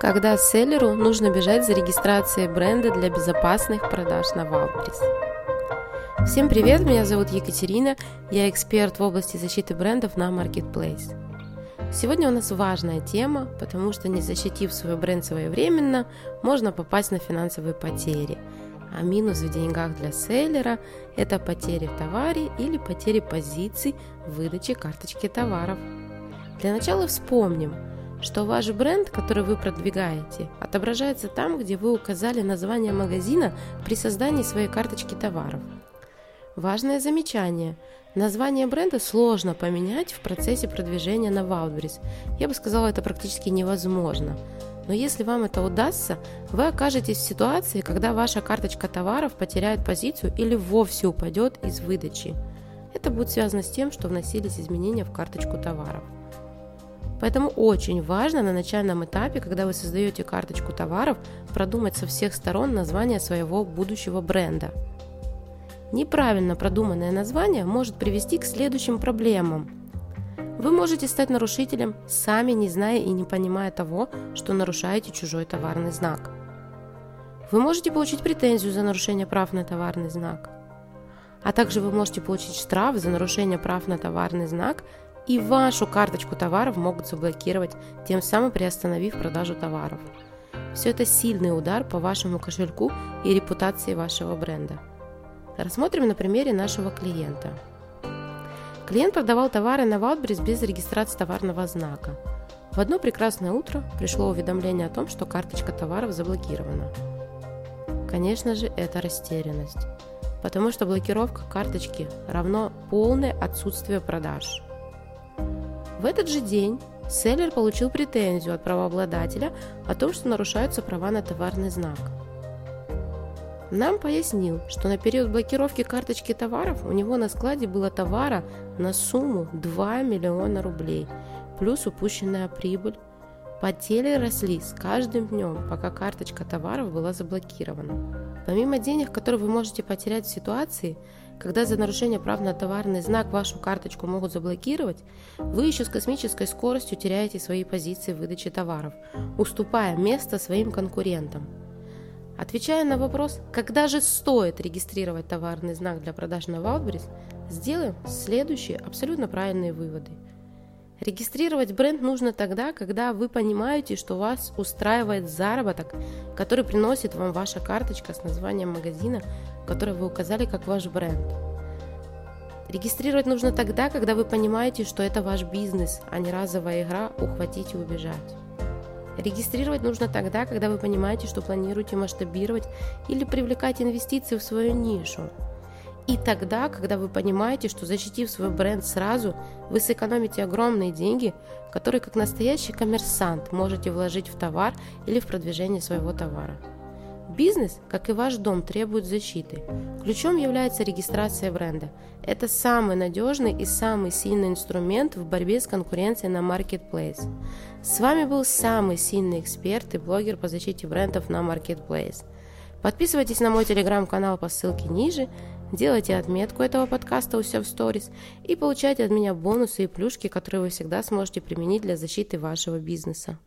когда селлеру нужно бежать за регистрацией бренда для безопасных продаж на Wildberries. Всем привет, меня зовут Екатерина, я эксперт в области защиты брендов на Marketplace. Сегодня у нас важная тема, потому что не защитив свой бренд своевременно, можно попасть на финансовые потери. А минус в деньгах для селлера – это потери в товаре или потери позиций в выдаче карточки товаров. Для начала вспомним – что ваш бренд, который вы продвигаете, отображается там, где вы указали название магазина при создании своей карточки товаров. Важное замечание. Название бренда сложно поменять в процессе продвижения на Wildberries. Я бы сказала, это практически невозможно. Но если вам это удастся, вы окажетесь в ситуации, когда ваша карточка товаров потеряет позицию или вовсе упадет из выдачи. Это будет связано с тем, что вносились изменения в карточку товаров. Поэтому очень важно на начальном этапе, когда вы создаете карточку товаров, продумать со всех сторон название своего будущего бренда. Неправильно продуманное название может привести к следующим проблемам. Вы можете стать нарушителем, сами не зная и не понимая того, что нарушаете чужой товарный знак. Вы можете получить претензию за нарушение прав на товарный знак. А также вы можете получить штраф за нарушение прав на товарный знак и вашу карточку товаров могут заблокировать, тем самым приостановив продажу товаров. Все это сильный удар по вашему кошельку и репутации вашего бренда. Рассмотрим на примере нашего клиента. Клиент продавал товары на Wildberries без регистрации товарного знака. В одно прекрасное утро пришло уведомление о том, что карточка товаров заблокирована. Конечно же, это растерянность, потому что блокировка карточки равно полное отсутствие продаж – в этот же день селлер получил претензию от правообладателя о том, что нарушаются права на товарный знак. Нам пояснил, что на период блокировки карточки товаров у него на складе было товара на сумму 2 миллиона рублей, плюс упущенная прибыль. Потери росли с каждым днем, пока карточка товаров была заблокирована. Помимо денег, которые вы можете потерять в ситуации, когда за нарушение прав на товарный знак вашу карточку могут заблокировать, вы еще с космической скоростью теряете свои позиции в выдаче товаров, уступая место своим конкурентам. Отвечая на вопрос, когда же стоит регистрировать товарный знак для продаж на Wildberries, сделаем следующие абсолютно правильные выводы – Регистрировать бренд нужно тогда, когда вы понимаете, что вас устраивает заработок, который приносит вам ваша карточка с названием магазина, который вы указали как ваш бренд. Регистрировать нужно тогда, когда вы понимаете, что это ваш бизнес, а не разовая игра ухватить и убежать. Регистрировать нужно тогда, когда вы понимаете, что планируете масштабировать или привлекать инвестиции в свою нишу – и тогда, когда вы понимаете, что защитив свой бренд сразу, вы сэкономите огромные деньги, которые как настоящий коммерсант можете вложить в товар или в продвижение своего товара. Бизнес, как и ваш дом, требует защиты. Ключом является регистрация бренда. Это самый надежный и самый сильный инструмент в борьбе с конкуренцией на Marketplace. С вами был самый сильный эксперт и блогер по защите брендов на Marketplace. Подписывайтесь на мой телеграм-канал по ссылке ниже делайте отметку этого подкаста у себя в сторис и получайте от меня бонусы и плюшки, которые вы всегда сможете применить для защиты вашего бизнеса.